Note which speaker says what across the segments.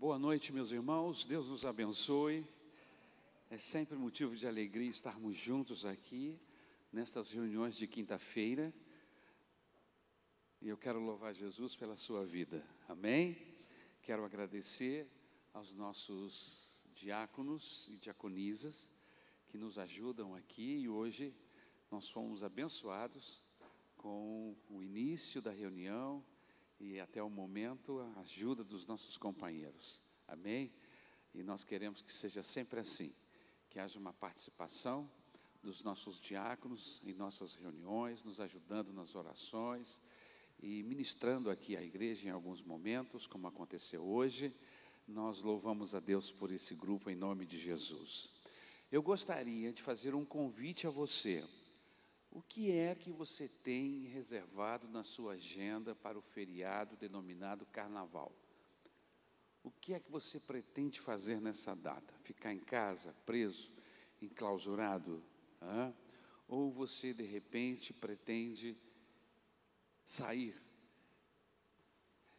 Speaker 1: Boa noite, meus irmãos. Deus nos abençoe. É sempre motivo de alegria estarmos juntos aqui nestas reuniões de quinta-feira. E eu quero louvar Jesus pela sua vida. Amém? Quero agradecer aos nossos diáconos e diaconisas que nos ajudam aqui e hoje nós fomos abençoados com o início da reunião e até o momento a ajuda dos nossos companheiros. Amém? E nós queremos que seja sempre assim, que haja uma participação dos nossos diáconos em nossas reuniões, nos ajudando nas orações e ministrando aqui à igreja em alguns momentos, como aconteceu hoje. Nós louvamos a Deus por esse grupo em nome de Jesus. Eu gostaria de fazer um convite a você o que é que você tem reservado na sua agenda para o feriado denominado Carnaval? O que é que você pretende fazer nessa data? Ficar em casa, preso, enclausurado? Hã? Ou você, de repente, pretende sair?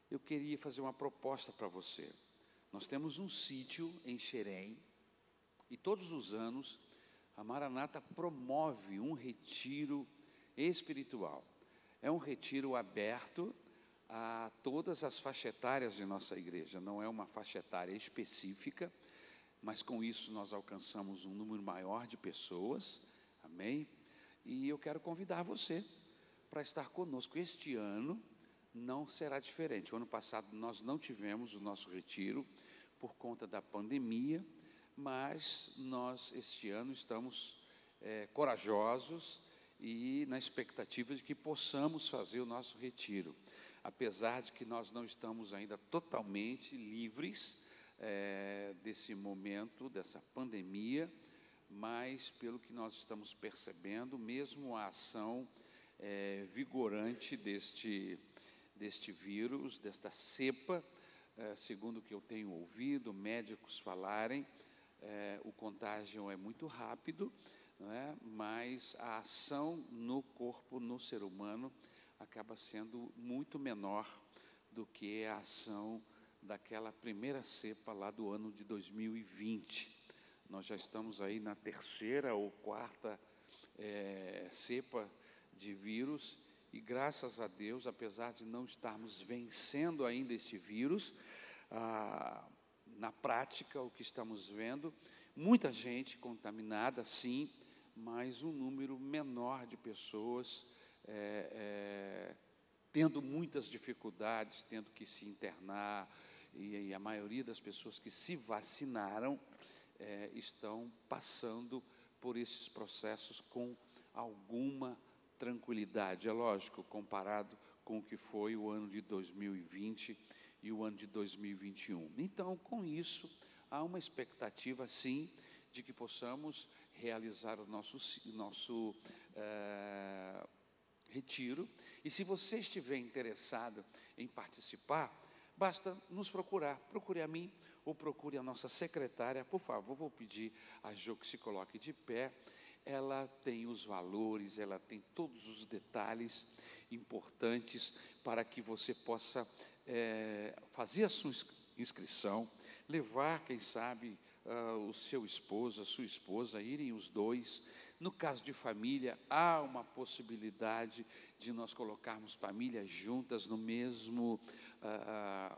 Speaker 1: Eu queria fazer uma proposta para você. Nós temos um sítio em Xerém, e todos os anos a Maranata promove um retiro espiritual. É um retiro aberto a todas as faixas etárias de nossa igreja, não é uma faixa etária específica, mas com isso nós alcançamos um número maior de pessoas, amém? E eu quero convidar você para estar conosco. Este ano não será diferente. O ano passado nós não tivemos o nosso retiro por conta da pandemia, mas nós este ano estamos é, corajosos e na expectativa de que possamos fazer o nosso retiro, apesar de que nós não estamos ainda totalmente livres é, desse momento, dessa pandemia, mas pelo que nós estamos percebendo, mesmo a ação é, vigorante deste, deste vírus, desta cepa, é, segundo o que eu tenho ouvido médicos falarem, é, o contágio é muito rápido, é? mas a ação no corpo, no ser humano, acaba sendo muito menor do que a ação daquela primeira cepa lá do ano de 2020. Nós já estamos aí na terceira ou quarta é, cepa de vírus e graças a Deus, apesar de não estarmos vencendo ainda este vírus, ah, na prática, o que estamos vendo, muita gente contaminada, sim, mas um número menor de pessoas é, é, tendo muitas dificuldades, tendo que se internar, e, e a maioria das pessoas que se vacinaram é, estão passando por esses processos com alguma tranquilidade. É lógico, comparado com o que foi o ano de 2020 e o ano de 2021. Então, com isso, há uma expectativa, sim, de que possamos realizar o nosso, nosso é, retiro. E se você estiver interessado em participar, basta nos procurar. Procure a mim ou procure a nossa secretária. Por favor, vou pedir a Jo que se coloque de pé. Ela tem os valores, ela tem todos os detalhes importantes para que você possa é, fazer a sua inscrição, levar, quem sabe, uh, o seu esposo, a sua esposa, irem os dois. No caso de família, há uma possibilidade de nós colocarmos famílias juntas no mesmo, uh,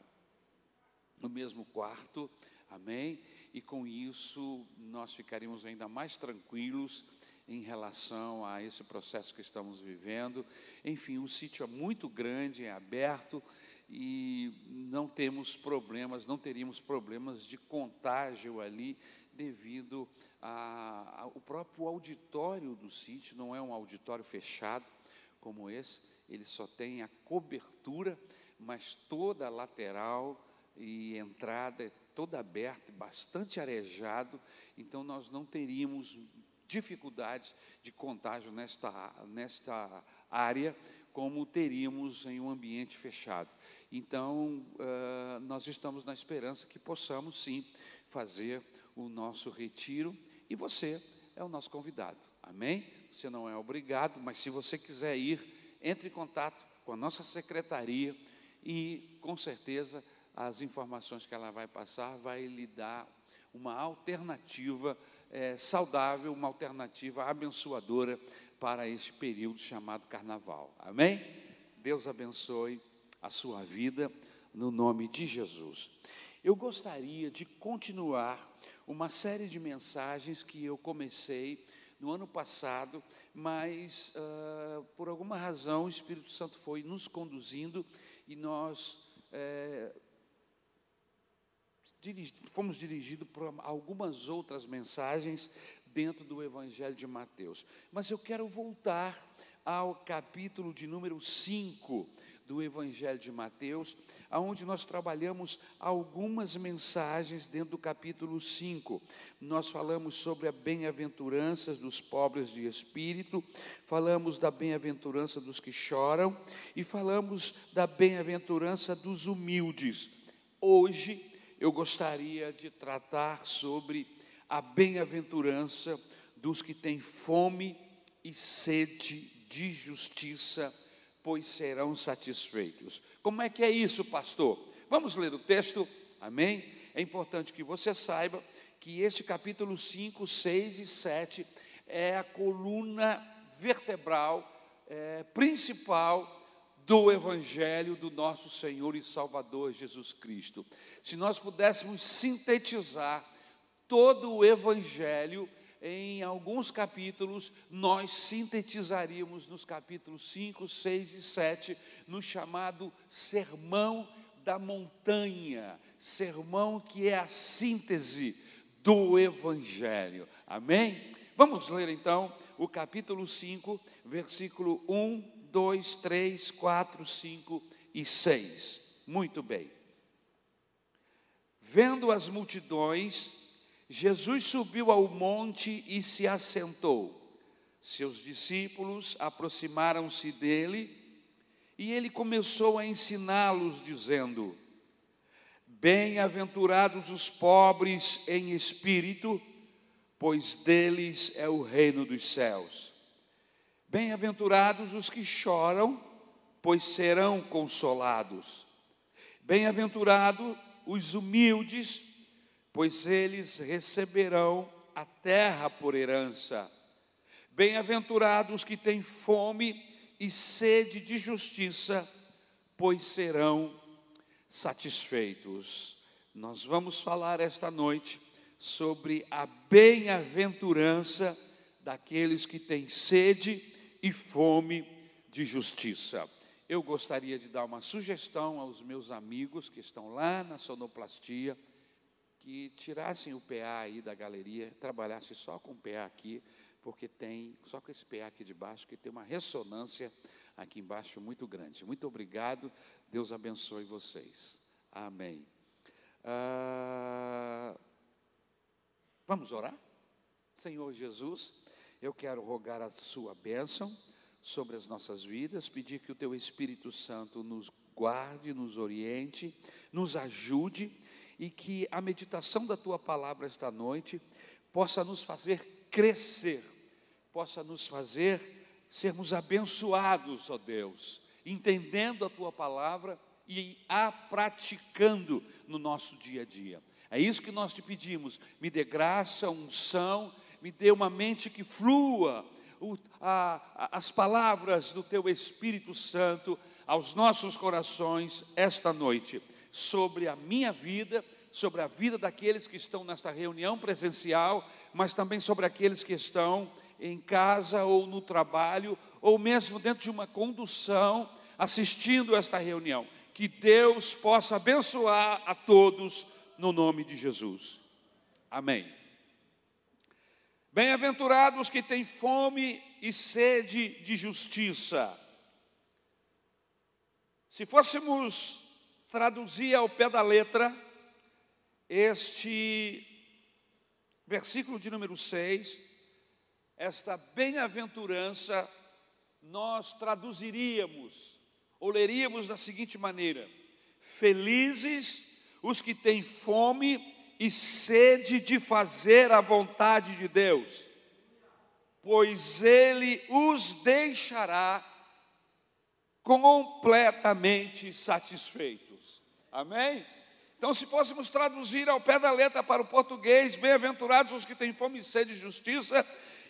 Speaker 1: no mesmo quarto, amém? E com isso nós ficaríamos ainda mais tranquilos em relação a esse processo que estamos vivendo. Enfim, o sítio é muito grande, é aberto e não temos problemas, não teríamos problemas de contágio ali devido ao próprio auditório do sítio, não é um auditório fechado como esse, ele só tem a cobertura, mas toda a lateral e entrada é toda aberta, bastante arejado, então nós não teríamos dificuldades de contágio nesta, nesta área, como teríamos em um ambiente fechado. Então, uh, nós estamos na esperança que possamos sim fazer o nosso retiro e você é o nosso convidado. Amém? Você não é obrigado, mas se você quiser ir, entre em contato com a nossa secretaria e com certeza as informações que ela vai passar vai lhe dar uma alternativa é, saudável, uma alternativa abençoadora para este período chamado carnaval. Amém? Deus abençoe a sua vida no nome de Jesus. Eu gostaria de continuar uma série de mensagens que eu comecei no ano passado, mas uh, por alguma razão o Espírito Santo foi nos conduzindo e nós é, dirigi, fomos dirigidos por algumas outras mensagens dentro do Evangelho de Mateus. Mas eu quero voltar ao capítulo de número 5 do Evangelho de Mateus, aonde nós trabalhamos algumas mensagens dentro do capítulo 5. Nós falamos sobre a bem-aventurança dos pobres de espírito, falamos da bem-aventurança dos que choram e falamos da bem-aventurança dos humildes. Hoje eu gostaria de tratar sobre a bem-aventurança dos que têm fome e sede de justiça pois serão satisfeitos. Como é que é isso, pastor? Vamos ler o texto, amém? É importante que você saiba que este capítulo 5, 6 e 7 é a coluna vertebral é, principal do Evangelho do nosso Senhor e Salvador Jesus Cristo. Se nós pudéssemos sintetizar todo o Evangelho, em alguns capítulos, nós sintetizaríamos nos capítulos 5, 6 e 7, no chamado Sermão da Montanha, sermão que é a síntese do Evangelho. Amém? Vamos ler então o capítulo 5, versículo 1, 2, 3, 4, 5 e 6. Muito bem. Vendo as multidões, Jesus subiu ao monte e se assentou. Seus discípulos aproximaram-se dele e ele começou a ensiná-los, dizendo: Bem-aventurados os pobres em espírito, pois deles é o reino dos céus. Bem-aventurados os que choram, pois serão consolados. Bem-aventurados os humildes, pois eles receberão a terra por herança. Bem-aventurados que têm fome e sede de justiça, pois serão satisfeitos. Nós vamos falar esta noite sobre a bem-aventurança daqueles que têm sede e fome de justiça. Eu gostaria de dar uma sugestão aos meus amigos que estão lá na sonoplastia que tirassem o PA aí da galeria, trabalhassem só com o PA aqui, porque tem, só com esse PA aqui de baixo, que tem uma ressonância aqui embaixo muito grande. Muito obrigado, Deus abençoe vocês. Amém. Ah, vamos orar? Senhor Jesus, eu quero rogar a sua bênção sobre as nossas vidas, pedir que o teu Espírito Santo nos guarde, nos oriente, nos ajude e que a meditação da tua palavra esta noite possa nos fazer crescer, possa nos fazer sermos abençoados, ó Deus, entendendo a tua palavra e a praticando no nosso dia a dia. É isso que nós te pedimos. Me dê graça, unção, me dê uma mente que flua o, a, a, as palavras do teu Espírito Santo aos nossos corações esta noite sobre a minha vida, sobre a vida daqueles que estão nesta reunião presencial, mas também sobre aqueles que estão em casa ou no trabalho, ou mesmo dentro de uma condução, assistindo esta reunião. Que Deus possa abençoar a todos no nome de Jesus. Amém. Bem-aventurados que têm fome e sede de justiça. Se fôssemos traduzir ao pé da letra este versículo de número 6, esta bem-aventurança, nós traduziríamos, ou leríamos da seguinte maneira: Felizes os que têm fome e sede de fazer a vontade de Deus, pois Ele os deixará completamente satisfeitos. Amém? Então, se fôssemos traduzir ao pé da letra para o português, bem-aventurados os que têm fome e sede de justiça,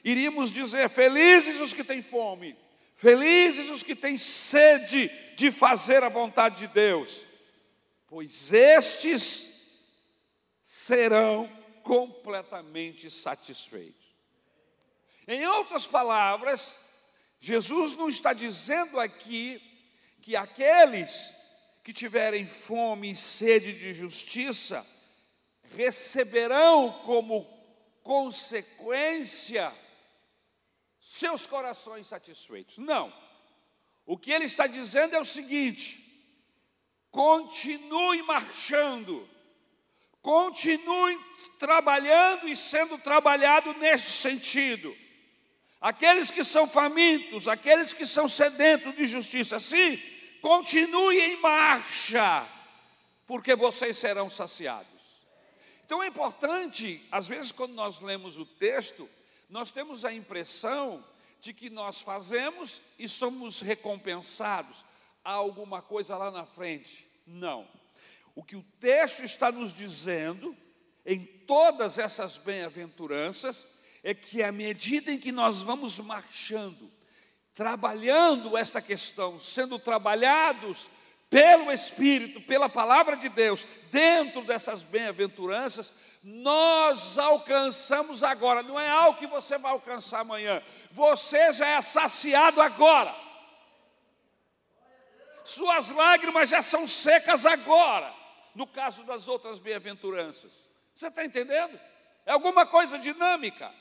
Speaker 1: iríamos dizer: felizes os que têm fome, felizes os que têm sede de fazer a vontade de Deus, pois estes serão completamente satisfeitos. Em outras palavras, Jesus não está dizendo aqui que aqueles que tiverem fome e sede de justiça receberão como consequência seus corações satisfeitos. Não. O que ele está dizendo é o seguinte: continue marchando, continue trabalhando e sendo trabalhado neste sentido. Aqueles que são famintos, aqueles que são sedentos de justiça, sim, continue em marcha, porque vocês serão saciados. Então é importante, às vezes, quando nós lemos o texto, nós temos a impressão de que nós fazemos e somos recompensados. Há alguma coisa lá na frente. Não. O que o texto está nos dizendo, em todas essas bem-aventuranças, é que à medida em que nós vamos marchando, trabalhando esta questão, sendo trabalhados pelo Espírito, pela palavra de Deus, dentro dessas bem-aventuranças, nós alcançamos agora, não é algo que você vai alcançar amanhã, você já é saciado agora. Suas lágrimas já são secas agora, no caso das outras bem-aventuranças. Você está entendendo? É alguma coisa dinâmica,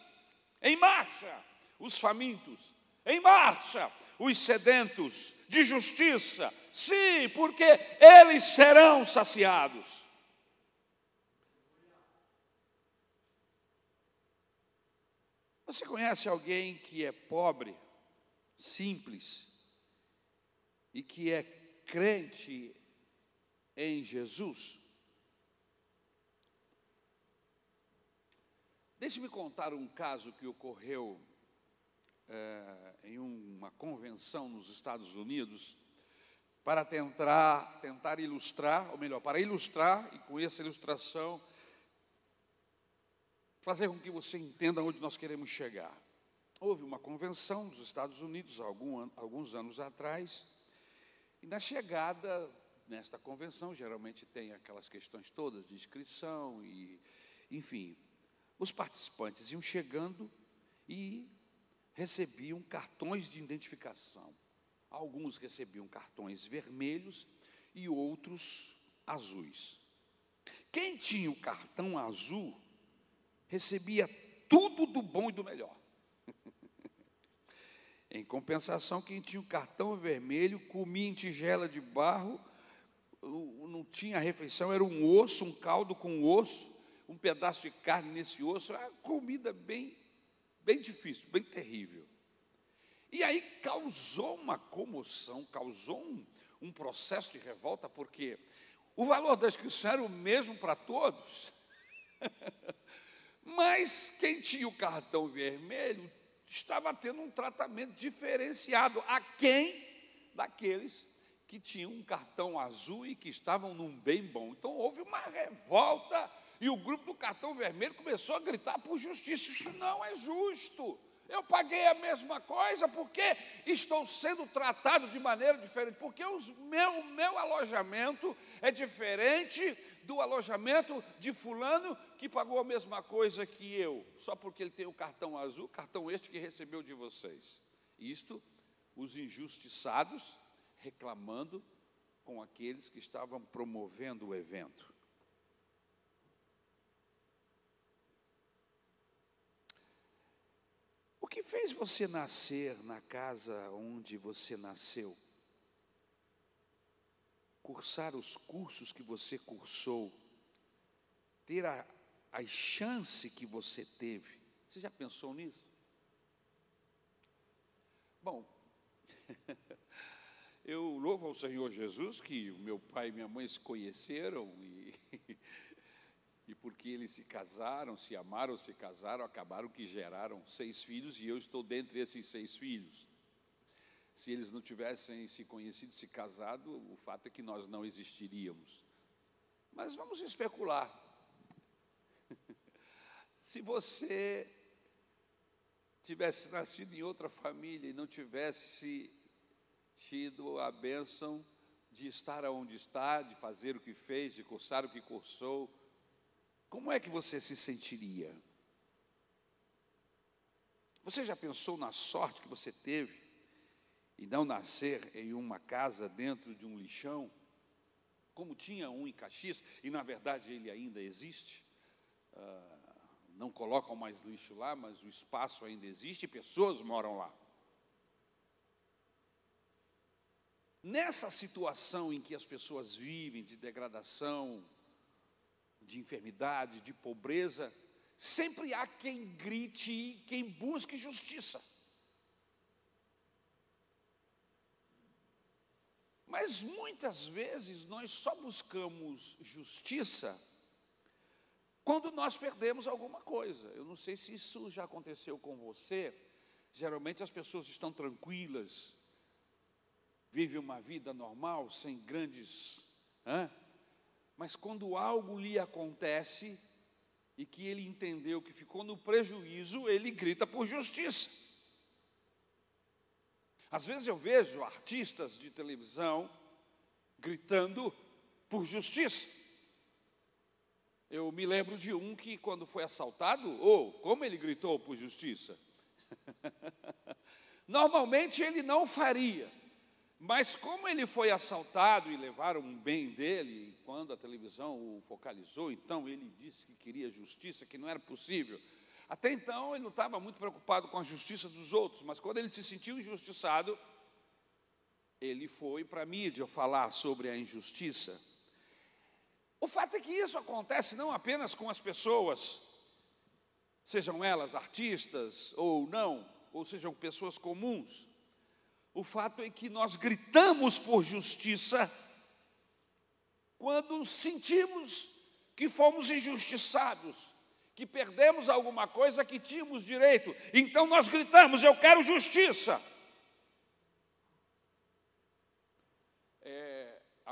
Speaker 1: em marcha. Os famintos, em marcha os sedentos de justiça, sim, porque eles serão saciados. Você conhece alguém que é pobre, simples e que é crente em Jesus? Deixe-me contar um caso que ocorreu é, em uma convenção nos Estados Unidos para tentar, tentar ilustrar, ou melhor, para ilustrar, e com essa ilustração, fazer com que você entenda onde nós queremos chegar. Houve uma convenção nos Estados Unidos, algum, alguns anos atrás, e na chegada nesta convenção, geralmente tem aquelas questões todas de inscrição e, enfim, os participantes iam chegando e recebiam cartões de identificação. Alguns recebiam cartões vermelhos e outros azuis. Quem tinha o cartão azul recebia tudo do bom e do melhor. em compensação, quem tinha o cartão vermelho comia em tigela de barro, não tinha refeição, era um osso, um caldo com osso, um pedaço de carne nesse osso, comida bem bem difícil, bem terrível. E aí causou uma comoção, causou um, um processo de revolta, porque o valor da inscrição era o mesmo para todos. Mas quem tinha o cartão vermelho estava tendo um tratamento diferenciado a quem daqueles que tinham um cartão azul e que estavam num bem bom. Então houve uma revolta e o grupo do cartão vermelho começou a gritar por justiça. Isso não é justo. Eu paguei a mesma coisa porque estou sendo tratado de maneira diferente. Porque meu, o meu alojamento é diferente do alojamento de fulano que pagou a mesma coisa que eu, só porque ele tem o cartão azul, cartão este que recebeu de vocês. Isto, os injustiçados reclamando com aqueles que estavam promovendo o evento. Que fez você nascer na casa onde você nasceu? Cursar os cursos que você cursou, ter a, a chance que você teve. Você já pensou nisso? Bom, eu louvo ao Senhor Jesus que meu pai e minha mãe se conheceram e e porque eles se casaram, se amaram, se casaram, acabaram que geraram seis filhos e eu estou dentre esses seis filhos. Se eles não tivessem se conhecido, se casado, o fato é que nós não existiríamos. Mas vamos especular. Se você tivesse nascido em outra família e não tivesse tido a bênção de estar onde está, de fazer o que fez, de cursar o que cursou, como é que você se sentiria? Você já pensou na sorte que você teve e não nascer em uma casa dentro de um lixão, como tinha um em Caxias, e na verdade ele ainda existe? Uh, não colocam mais lixo lá, mas o espaço ainda existe e pessoas moram lá. Nessa situação em que as pessoas vivem de degradação, de enfermidade, de pobreza, sempre há quem grite, quem busque justiça. Mas muitas vezes nós só buscamos justiça quando nós perdemos alguma coisa. Eu não sei se isso já aconteceu com você. Geralmente as pessoas estão tranquilas, vivem uma vida normal, sem grandes. Hein? Mas quando algo lhe acontece e que ele entendeu que ficou no prejuízo, ele grita por justiça. Às vezes eu vejo artistas de televisão gritando por justiça. Eu me lembro de um que, quando foi assaltado, ou oh, como ele gritou por justiça. Normalmente ele não faria, mas como ele foi assaltado e levaram um bem dele, quando a televisão o focalizou, então ele disse que queria justiça, que não era possível. Até então ele não estava muito preocupado com a justiça dos outros, mas quando ele se sentiu injustiçado, ele foi para a mídia falar sobre a injustiça. O fato é que isso acontece não apenas com as pessoas, sejam elas artistas ou não, ou sejam pessoas comuns. O fato é que nós gritamos por justiça quando sentimos que fomos injustiçados, que perdemos alguma coisa que tínhamos direito. Então nós gritamos: Eu quero justiça.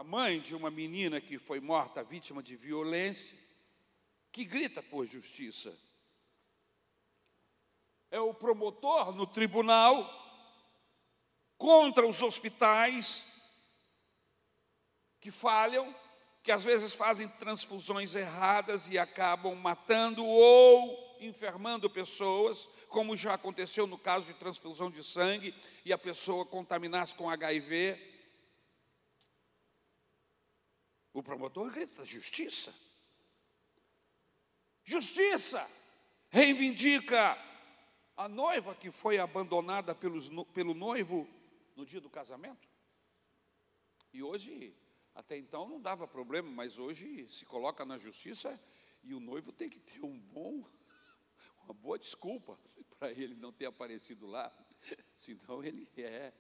Speaker 1: a mãe de uma menina que foi morta vítima de violência, que grita por justiça. É o promotor no tribunal contra os hospitais que falham, que às vezes fazem transfusões erradas e acabam matando ou enfermando pessoas, como já aconteceu no caso de transfusão de sangue e a pessoa contaminar-se com HIV. O promotor grita: justiça. Justiça reivindica a noiva que foi abandonada pelos, pelo noivo no dia do casamento. E hoje, até então não dava problema, mas hoje se coloca na justiça e o noivo tem que ter um bom, uma boa desculpa para ele não ter aparecido lá, senão ele é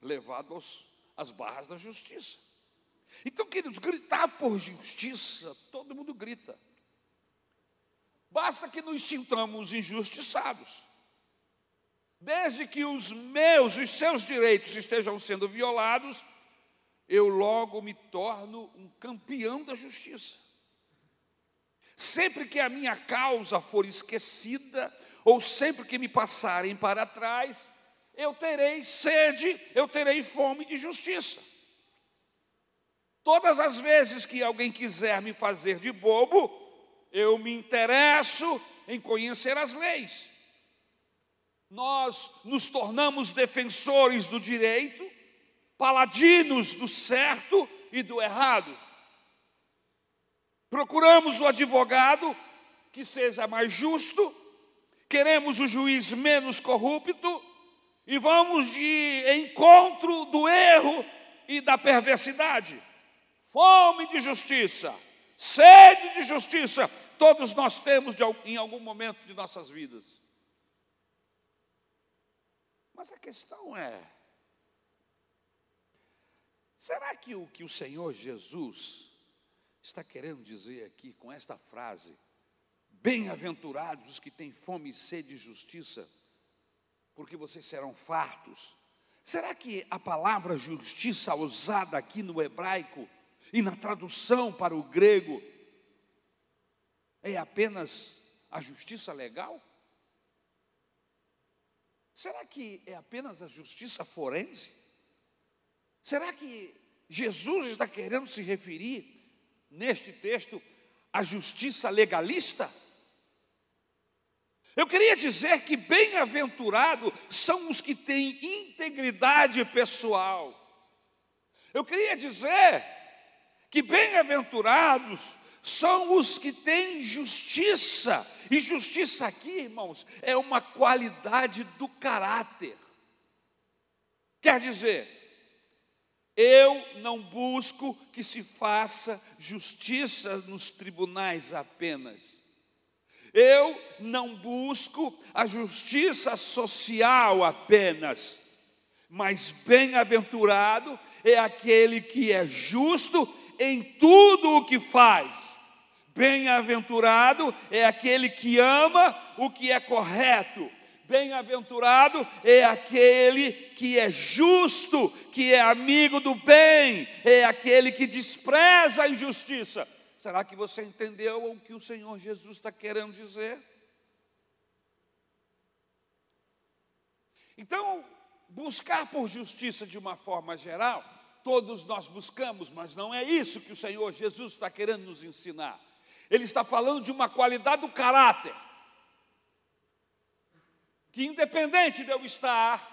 Speaker 1: levado aos as barras da justiça. Então, queridos, gritar por justiça, todo mundo grita. Basta que nos sintamos injustiçados. Desde que os meus, os seus direitos estejam sendo violados, eu logo me torno um campeão da justiça. Sempre que a minha causa for esquecida, ou sempre que me passarem para trás, eu terei sede, eu terei fome de justiça. Todas as vezes que alguém quiser me fazer de bobo, eu me interesso em conhecer as leis. Nós nos tornamos defensores do direito, paladinos do certo e do errado. Procuramos o advogado que seja mais justo, queremos o juiz menos corrupto e vamos de encontro do erro e da perversidade. Fome de justiça, sede de justiça, todos nós temos em algum momento de nossas vidas. Mas a questão é: será que o que o Senhor Jesus está querendo dizer aqui com esta frase, bem-aventurados os que têm fome e sede de justiça, porque vocês serão fartos. Será que a palavra justiça usada aqui no hebraico e na tradução para o grego é apenas a justiça legal? Será que é apenas a justiça forense? Será que Jesus está querendo se referir neste texto à justiça legalista? Eu queria dizer que bem-aventurados são os que têm integridade pessoal. Eu queria dizer que bem-aventurados são os que têm justiça. E justiça aqui, irmãos, é uma qualidade do caráter. Quer dizer, eu não busco que se faça justiça nos tribunais apenas. Eu não busco a justiça social apenas, mas bem-aventurado é aquele que é justo em tudo o que faz. Bem-aventurado é aquele que ama o que é correto. Bem-aventurado é aquele que é justo, que é amigo do bem, é aquele que despreza a injustiça. Será que você entendeu o que o Senhor Jesus está querendo dizer? Então, buscar por justiça de uma forma geral, todos nós buscamos, mas não é isso que o Senhor Jesus está querendo nos ensinar. Ele está falando de uma qualidade do caráter, que independente de eu estar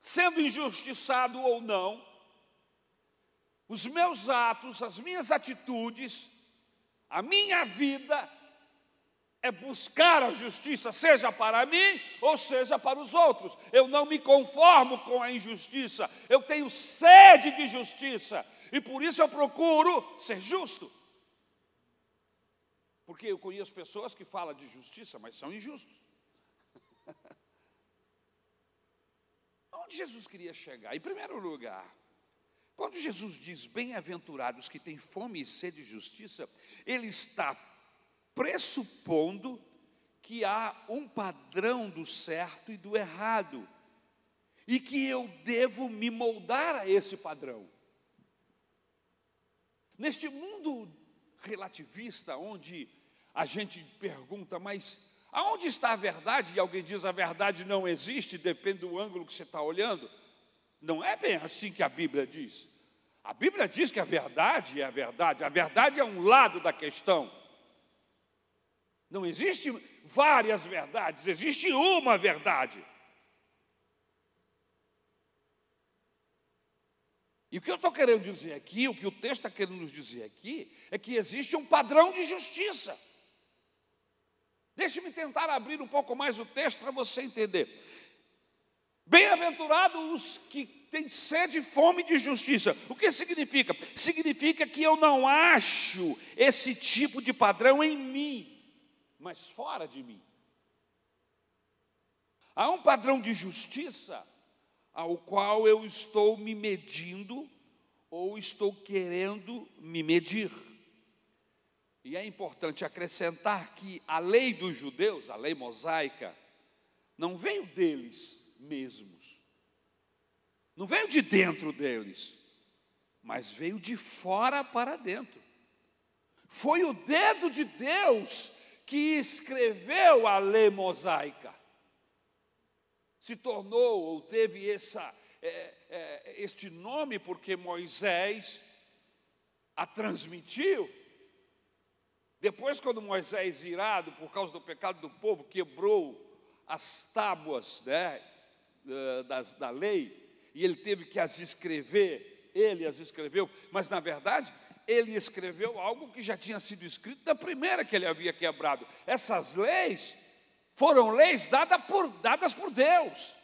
Speaker 1: sendo injustiçado ou não, os meus atos, as minhas atitudes, a minha vida é buscar a justiça, seja para mim ou seja para os outros. Eu não me conformo com a injustiça, eu tenho sede de justiça e por isso eu procuro ser justo. Porque eu conheço pessoas que falam de justiça, mas são injustos. Onde Jesus queria chegar? Em primeiro lugar, quando Jesus diz bem-aventurados que têm fome e sede de justiça, ele está pressupondo que há um padrão do certo e do errado, e que eu devo me moldar a esse padrão. Neste mundo relativista, onde a gente pergunta, mas aonde está a verdade? E alguém diz a verdade não existe, depende do ângulo que você está olhando. Não é bem assim que a Bíblia diz. A Bíblia diz que a verdade é a verdade, a verdade é um lado da questão. Não existe várias verdades, existe uma verdade. E o que eu estou querendo dizer aqui, o que o texto está querendo nos dizer aqui, é que existe um padrão de justiça. Deixe-me tentar abrir um pouco mais o texto para você entender. Bem-aventurados os que têm sede e fome de justiça. O que significa? Significa que eu não acho esse tipo de padrão em mim, mas fora de mim. Há um padrão de justiça ao qual eu estou me medindo ou estou querendo me medir. E é importante acrescentar que a lei dos judeus, a lei mosaica, não veio deles, mesmos. Não veio de dentro deles, mas veio de fora para dentro. Foi o dedo de Deus que escreveu a lei mosaica. Se tornou ou teve essa, é, é, este nome porque Moisés a transmitiu. Depois, quando Moisés, irado por causa do pecado do povo, quebrou as tábuas né, da, da lei, e ele teve que as escrever, ele as escreveu, mas na verdade ele escreveu algo que já tinha sido escrito da primeira que ele havia quebrado. Essas leis foram leis dadas por, dadas por Deus.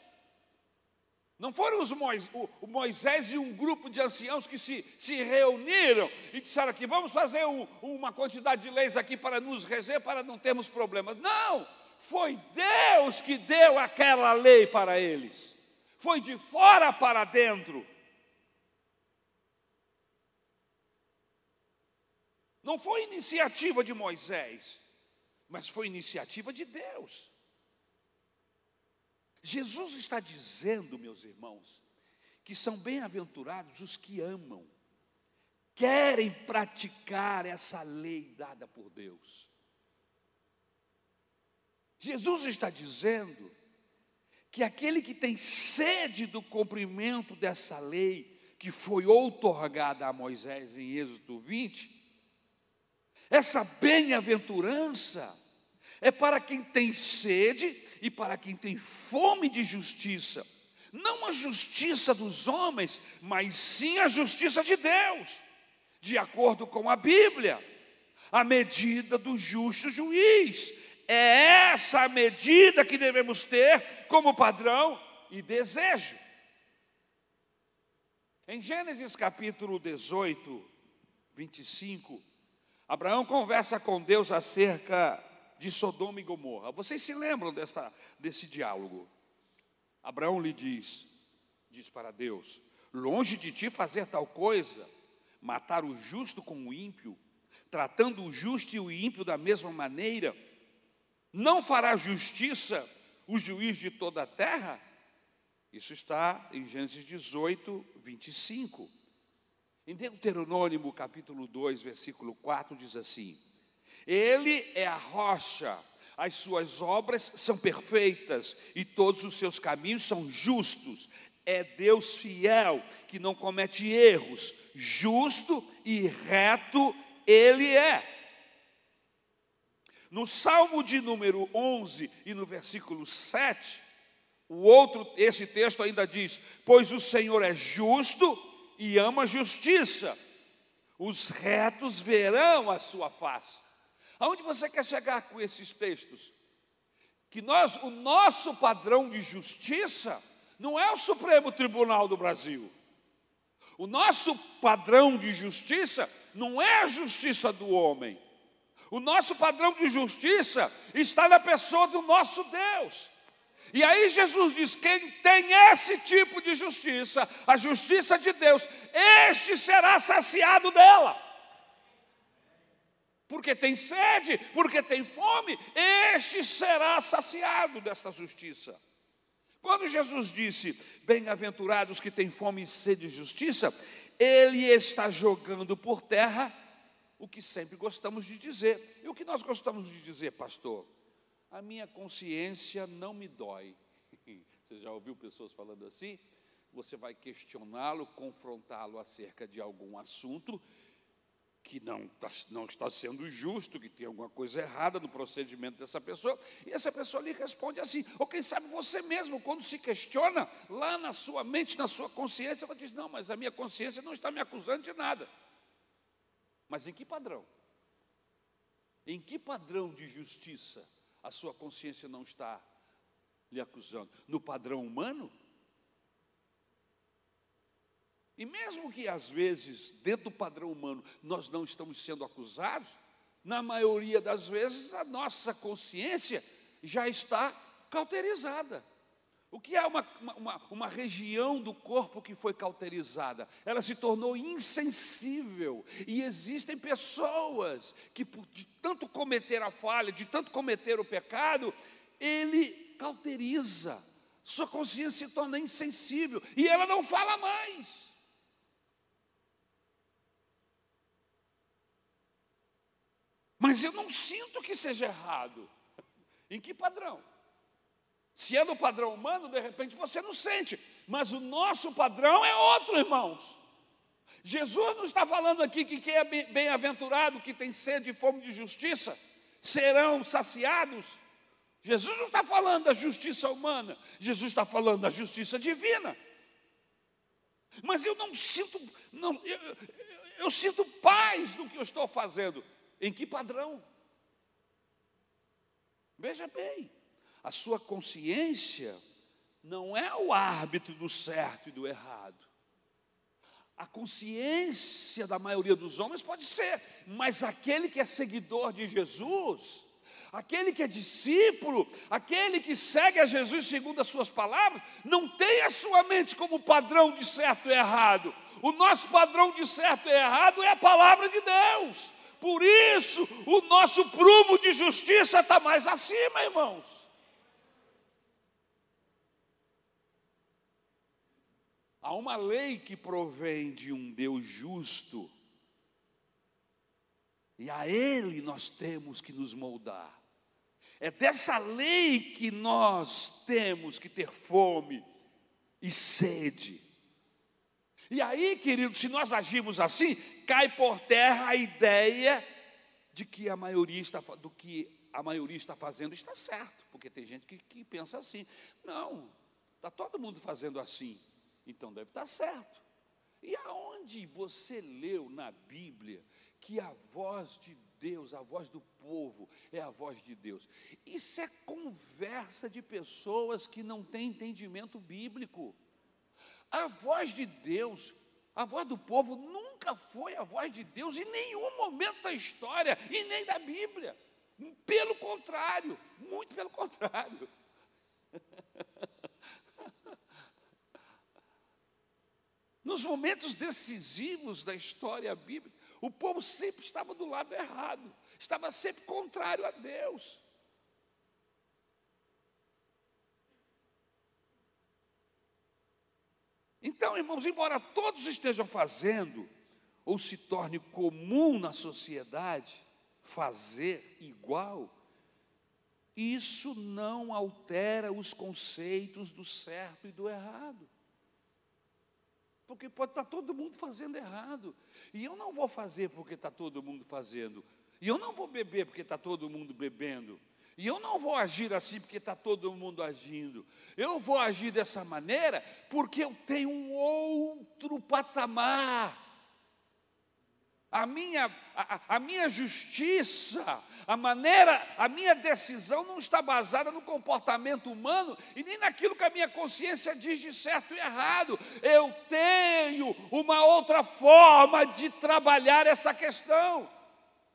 Speaker 1: Não foram os Moisés, o Moisés e um grupo de anciãos que se, se reuniram e disseram aqui, vamos fazer um, uma quantidade de leis aqui para nos reger, para não termos problemas. Não! Foi Deus que deu aquela lei para eles. Foi de fora para dentro. Não foi iniciativa de Moisés, mas foi iniciativa de Deus. Jesus está dizendo, meus irmãos, que são bem-aventurados os que amam, querem praticar essa lei dada por Deus. Jesus está dizendo que aquele que tem sede do cumprimento dessa lei, que foi outorgada a Moisés em Êxodo 20, essa bem-aventurança é para quem tem sede e para quem tem fome de justiça. Não a justiça dos homens, mas sim a justiça de Deus, de acordo com a Bíblia, a medida do justo juiz. É essa a medida que devemos ter como padrão e desejo. Em Gênesis capítulo 18, 25, Abraão conversa com Deus acerca de Sodoma e Gomorra. Vocês se lembram desta, desse diálogo? Abraão lhe diz, diz para Deus: longe de ti fazer tal coisa, matar o justo com o ímpio, tratando o justo e o ímpio da mesma maneira, não fará justiça o juiz de toda a terra? Isso está em Gênesis 18, 25. Em Deuteronômio capítulo 2, versículo 4, diz assim: Ele é a rocha, as suas obras são perfeitas e todos os seus caminhos são justos. É Deus fiel, que não comete erros, justo e reto Ele é. No Salmo de número 11 e no versículo 7, o outro, esse texto ainda diz: Pois o Senhor é justo e ama a justiça, os retos verão a sua face. Aonde você quer chegar com esses textos? Que nós, o nosso padrão de justiça, não é o Supremo Tribunal do Brasil. O nosso padrão de justiça não é a justiça do homem. O nosso padrão de justiça está na pessoa do nosso Deus. E aí Jesus diz: quem tem esse tipo de justiça, a justiça de Deus, este será saciado dela. Porque tem sede, porque tem fome, este será saciado desta justiça. Quando Jesus disse: Bem-aventurados que têm fome e sede de justiça, ele está jogando por terra o que sempre gostamos de dizer. E o que nós gostamos de dizer, pastor? a minha consciência não me dói. Você já ouviu pessoas falando assim? Você vai questioná-lo, confrontá-lo acerca de algum assunto que não, tá, não está sendo justo, que tem alguma coisa errada no procedimento dessa pessoa, e essa pessoa lhe responde assim, ou quem sabe você mesmo, quando se questiona, lá na sua mente, na sua consciência, você diz, não, mas a minha consciência não está me acusando de nada. Mas em que padrão? Em que padrão de justiça? a sua consciência não está lhe acusando? No padrão humano? E mesmo que às vezes, dentro do padrão humano, nós não estamos sendo acusados, na maioria das vezes a nossa consciência já está cauterizada. O que é uma, uma, uma, região do corpo que foi cauterizada? Ela se tornou insensível. E existem pessoas que, de tanto cometer a falha, de tanto cometer o pecado, ele cauteriza. Sua consciência se torna insensível e ela não fala mais. Mas eu não sinto que seja errado. Em que padrão? Se é no padrão humano, de repente você não sente, mas o nosso padrão é outro, irmãos. Jesus não está falando aqui que quem é bem-aventurado, que tem sede e fome de justiça, serão saciados. Jesus não está falando da justiça humana, Jesus está falando da justiça divina. Mas eu não sinto, não, eu, eu, eu sinto paz no que eu estou fazendo. Em que padrão? Veja bem, a sua consciência não é o árbitro do certo e do errado. A consciência da maioria dos homens pode ser, mas aquele que é seguidor de Jesus, aquele que é discípulo, aquele que segue a Jesus segundo as suas palavras, não tem a sua mente como padrão de certo e errado. O nosso padrão de certo e errado é a palavra de Deus. Por isso, o nosso prumo de justiça está mais acima, irmãos. Há uma lei que provém de um Deus justo, e a Ele nós temos que nos moldar. É dessa lei que nós temos que ter fome e sede e aí, querido, se nós agirmos assim, cai por terra a ideia de que a maioria está do que a maioria está fazendo está certo, porque tem gente que, que pensa assim. Não, está todo mundo fazendo assim, então deve estar certo. E aonde você leu na Bíblia que a voz de Deus, a voz do povo é a voz de Deus? Isso é conversa de pessoas que não têm entendimento bíblico. A voz de Deus, a voz do povo nunca foi a voz de Deus em nenhum momento da história e nem da Bíblia. Pelo contrário, muito pelo contrário. Nos momentos decisivos da história bíblica, o povo sempre estava do lado errado, estava sempre contrário a Deus. Então, irmãos, embora todos estejam fazendo, ou se torne comum na sociedade, fazer igual, isso não altera os conceitos do certo e do errado. Porque pode estar todo mundo fazendo errado. E eu não vou fazer porque está todo mundo fazendo. E eu não vou beber porque está todo mundo bebendo. E eu não vou agir assim porque está todo mundo agindo. Eu vou agir dessa maneira porque eu tenho um outro patamar a minha, a, a, minha justiça, a maneira, a minha decisão não está baseada no comportamento humano e nem naquilo que a minha consciência diz de certo e errado. Eu tenho uma outra forma de trabalhar essa questão.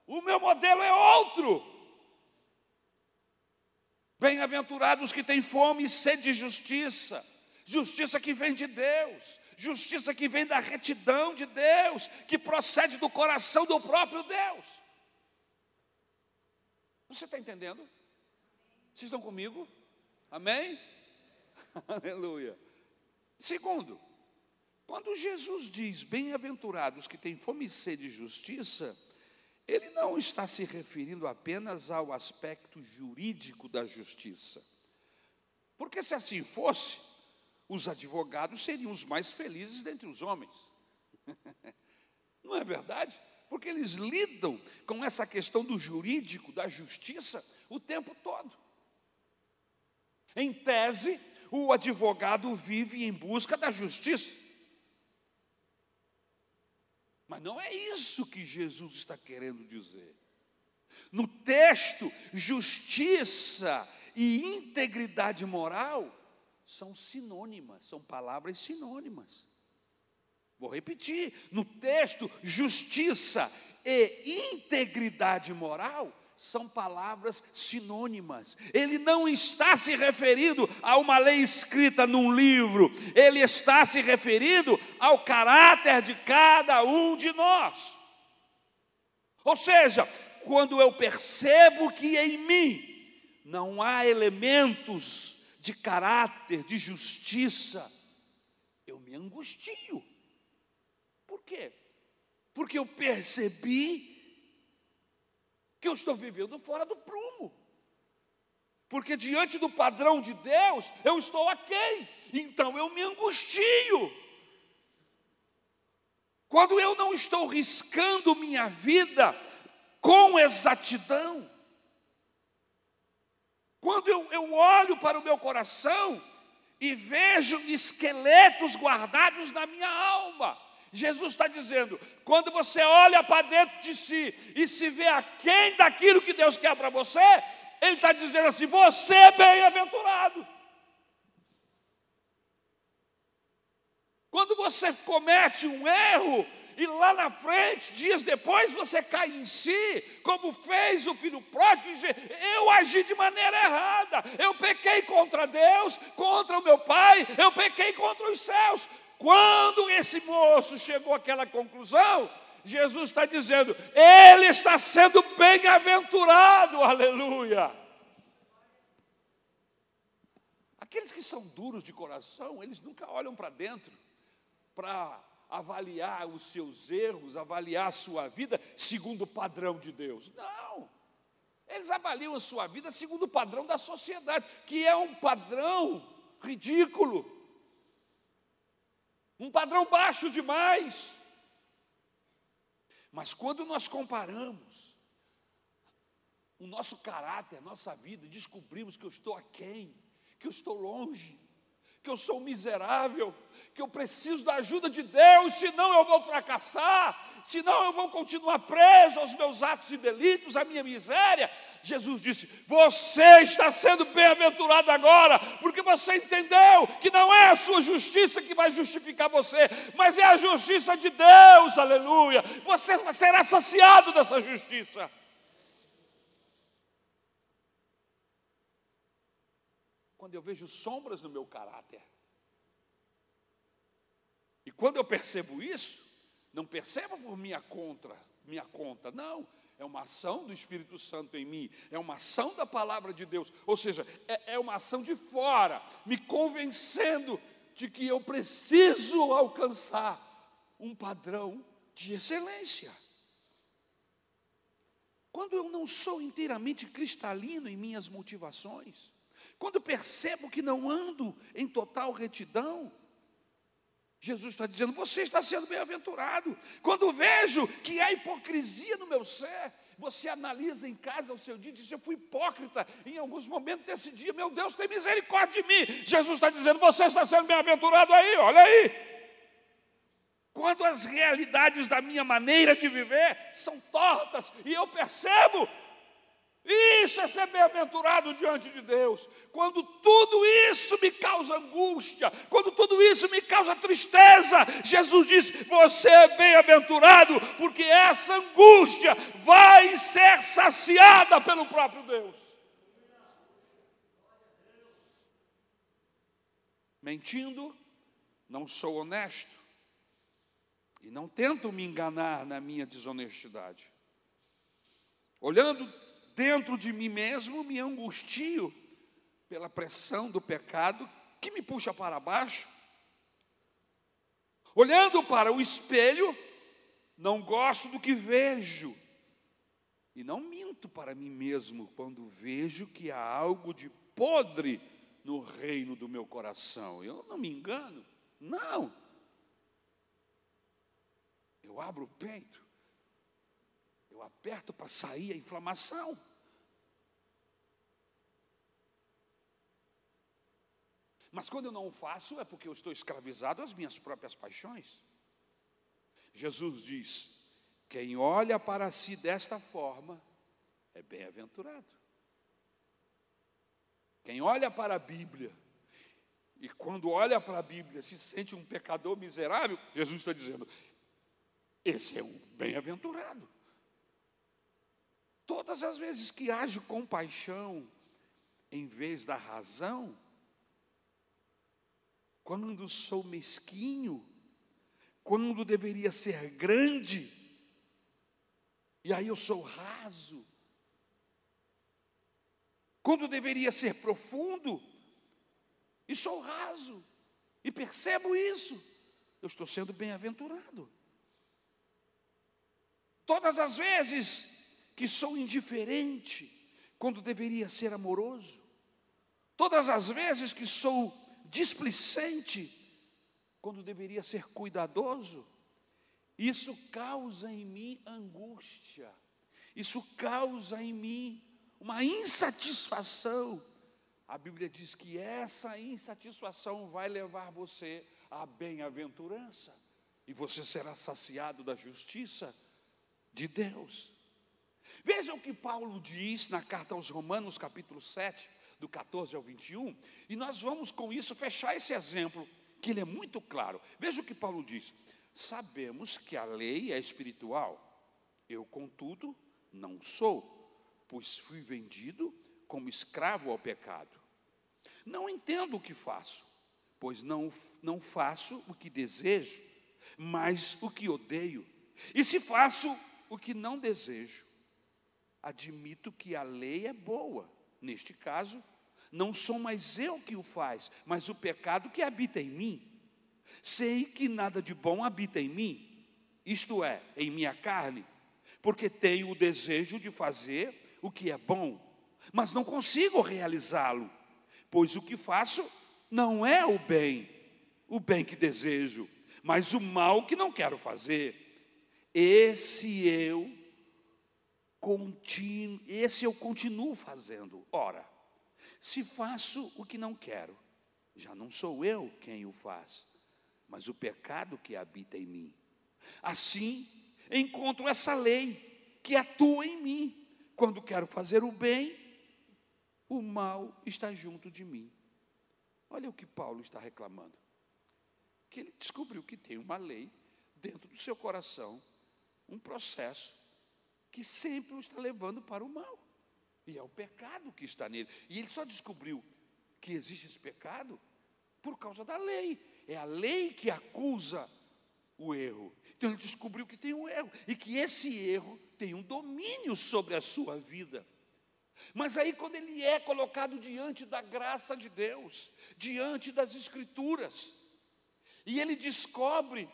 Speaker 1: O meu modelo é outro. Bem-aventurados que têm fome e sede de justiça, justiça que vem de Deus justiça que vem da retidão de Deus, que procede do coração do próprio Deus. Você está entendendo? Vocês estão comigo? Amém? Aleluia. Segundo, quando Jesus diz bem-aventurados que têm fome e sede de justiça, ele não está se referindo apenas ao aspecto jurídico da justiça. Porque se assim fosse, os advogados seriam os mais felizes dentre os homens. Não é verdade? Porque eles lidam com essa questão do jurídico, da justiça, o tempo todo. Em tese, o advogado vive em busca da justiça. Mas não é isso que Jesus está querendo dizer. No texto, justiça e integridade moral são sinônimas, são palavras sinônimas. Vou repetir: no texto, justiça e integridade moral são palavras sinônimas. Ele não está se referindo a uma lei escrita num livro, ele está se referindo ao caráter de cada um de nós. Ou seja, quando eu percebo que em mim não há elementos de caráter, de justiça, eu me angustio. Por quê? Porque eu percebi que eu estou vivendo fora do prumo. Porque diante do padrão de Deus, eu estou aquém. Então eu me angustio. Quando eu não estou riscando minha vida com exatidão, quando eu, eu olho para o meu coração e vejo esqueletos guardados na minha alma, Jesus está dizendo: quando você olha para dentro de si e se vê aquém daquilo que Deus quer para você, Ele está dizendo assim: você é bem-aventurado. Quando você comete um erro, e lá na frente, dias depois, você cai em si, como fez o filho pródigo, e diz: Eu agi de maneira errada, eu pequei contra Deus, contra o meu pai, eu pequei contra os céus. Quando esse moço chegou àquela conclusão, Jesus está dizendo: Ele está sendo bem-aventurado, aleluia. Aqueles que são duros de coração, eles nunca olham para dentro para avaliar os seus erros, avaliar a sua vida segundo o padrão de Deus. Não. Eles avaliam a sua vida segundo o padrão da sociedade, que é um padrão ridículo, um padrão baixo demais. Mas quando nós comparamos o nosso caráter, a nossa vida, descobrimos que eu estou aquém, que eu estou longe, que eu sou miserável, que eu preciso da ajuda de Deus, senão eu vou fracassar, senão eu vou continuar preso aos meus atos e delitos, à minha miséria. Jesus disse: Você está sendo bem-aventurado agora, porque você entendeu que não é a sua justiça que vai justificar você, mas é a justiça de Deus, aleluia. Você será saciado dessa justiça. Quando eu vejo sombras no meu caráter. E quando eu percebo isso, não percebo por minha contra, minha conta, não. É uma ação do Espírito Santo em mim, é uma ação da palavra de Deus, ou seja, é, é uma ação de fora, me convencendo de que eu preciso alcançar um padrão de excelência. Quando eu não sou inteiramente cristalino em minhas motivações, quando percebo que não ando em total retidão, Jesus está dizendo: você está sendo bem-aventurado. Quando vejo que há hipocrisia no meu ser, você analisa em casa o seu dia e diz: Eu fui hipócrita em alguns momentos desse dia, meu Deus, tem misericórdia de mim. Jesus está dizendo: Você está sendo bem-aventurado aí, olha aí. Quando as realidades da minha maneira de viver são tortas e eu percebo isso é ser bem-aventurado diante de Deus. Quando tudo isso me causa angústia, quando tudo isso me causa tristeza, Jesus diz: Você é bem-aventurado, porque essa angústia vai ser saciada pelo próprio Deus. Mentindo, não sou honesto e não tento me enganar na minha desonestidade. Olhando dentro de mim mesmo me angustio pela pressão do pecado que me puxa para baixo. Olhando para o espelho, não gosto do que vejo. E não minto para mim mesmo quando vejo que há algo de podre no reino do meu coração. Eu não me engano, não. Eu abro o peito aperto para sair a inflamação. Mas quando eu não faço, é porque eu estou escravizado às minhas próprias paixões. Jesus diz: quem olha para si desta forma é bem-aventurado. Quem olha para a Bíblia e quando olha para a Bíblia se sente um pecador miserável, Jesus está dizendo: esse é o bem-aventurado. Todas as vezes que age com paixão em vez da razão, quando sou mesquinho, quando deveria ser grande, e aí eu sou raso, quando deveria ser profundo, e sou raso, e percebo isso, eu estou sendo bem-aventurado. Todas as vezes que sou indiferente quando deveria ser amoroso, todas as vezes que sou displicente quando deveria ser cuidadoso, isso causa em mim angústia, isso causa em mim uma insatisfação. A Bíblia diz que essa insatisfação vai levar você à bem-aventurança, e você será saciado da justiça de Deus. Veja o que Paulo diz na carta aos Romanos, capítulo 7, do 14 ao 21, e nós vamos com isso fechar esse exemplo, que ele é muito claro. Veja o que Paulo diz: Sabemos que a lei é espiritual, eu, contudo, não sou, pois fui vendido como escravo ao pecado. Não entendo o que faço, pois não, não faço o que desejo, mas o que odeio. E se faço o que não desejo, admito que a lei é boa. Neste caso, não sou mais eu que o faz, mas o pecado que habita em mim. Sei que nada de bom habita em mim, isto é, em minha carne, porque tenho o desejo de fazer o que é bom, mas não consigo realizá-lo, pois o que faço não é o bem, o bem que desejo, mas o mal que não quero fazer. Esse eu esse eu continuo fazendo. Ora, se faço o que não quero, já não sou eu quem o faz, mas o pecado que habita em mim. Assim, encontro essa lei que atua em mim. Quando quero fazer o bem, o mal está junto de mim. Olha o que Paulo está reclamando. Que ele descobriu que tem uma lei dentro do seu coração, um processo que sempre o está levando para o mal. E é o pecado que está nele. E ele só descobriu que existe esse pecado por causa da lei. É a lei que acusa o erro. Então ele descobriu que tem um erro e que esse erro tem um domínio sobre a sua vida. Mas aí, quando ele é colocado diante da graça de Deus, diante das Escrituras, e ele descobre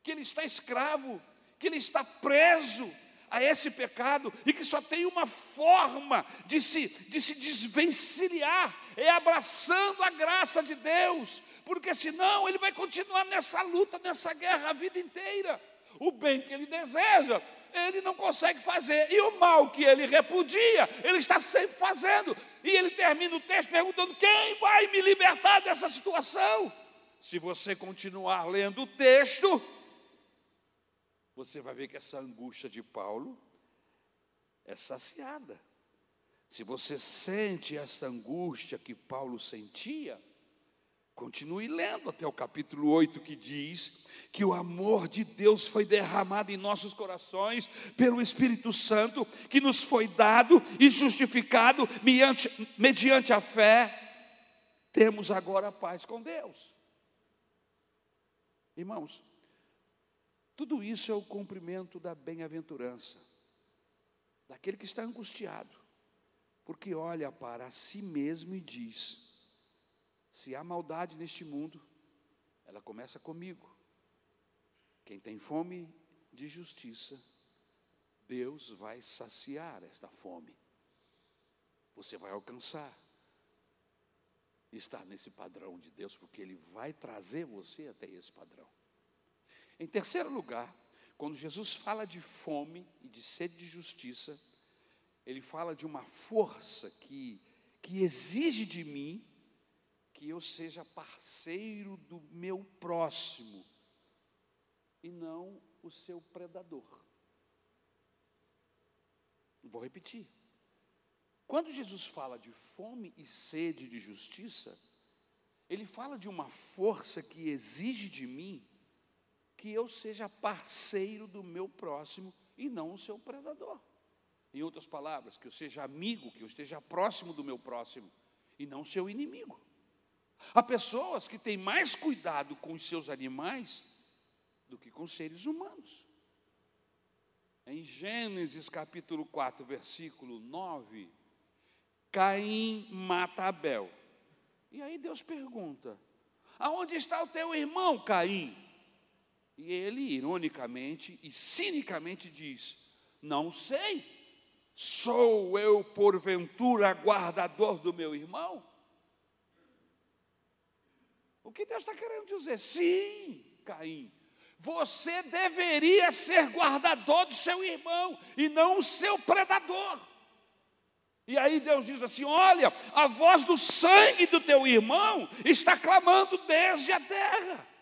Speaker 1: que ele está escravo, que ele está preso a esse pecado e que só tem uma forma de se, de se desvencilhar, é abraçando a graça de Deus, porque senão ele vai continuar nessa luta, nessa guerra a vida inteira. O bem que ele deseja, ele não consegue fazer, e o mal que ele repudia, ele está sempre fazendo. E ele termina o texto perguntando: quem vai me libertar dessa situação? Se você continuar lendo o texto, você vai ver que essa angústia de Paulo é saciada. Se você sente essa angústia que Paulo sentia, continue lendo até o capítulo 8, que diz que o amor de Deus foi derramado em nossos corações pelo Espírito Santo, que nos foi dado e justificado mediante, mediante a fé. Temos agora paz com Deus. Irmãos, tudo isso é o cumprimento da bem-aventurança, daquele que está angustiado, porque olha para si mesmo e diz: se há maldade neste mundo, ela começa comigo. Quem tem fome de justiça, Deus vai saciar esta fome. Você vai alcançar estar nesse padrão de Deus, porque Ele vai trazer você até esse padrão. Em terceiro lugar, quando Jesus fala de fome e de sede de justiça, ele fala de uma força que, que exige de mim que eu seja parceiro do meu próximo e não o seu predador. Vou repetir. Quando Jesus fala de fome e sede de justiça, ele fala de uma força que exige de mim que eu seja parceiro do meu próximo e não o seu predador. Em outras palavras, que eu seja amigo, que eu esteja próximo do meu próximo e não seu inimigo. Há pessoas que têm mais cuidado com os seus animais do que com seres humanos. Em Gênesis capítulo 4, versículo 9, Caim mata Abel. E aí Deus pergunta: Aonde está o teu irmão, Caim? E ele, ironicamente e cinicamente, diz: Não sei, sou eu porventura guardador do meu irmão? O que Deus está querendo dizer? Sim, Caim, você deveria ser guardador do seu irmão e não o seu predador. E aí Deus diz assim: Olha, a voz do sangue do teu irmão está clamando desde a terra.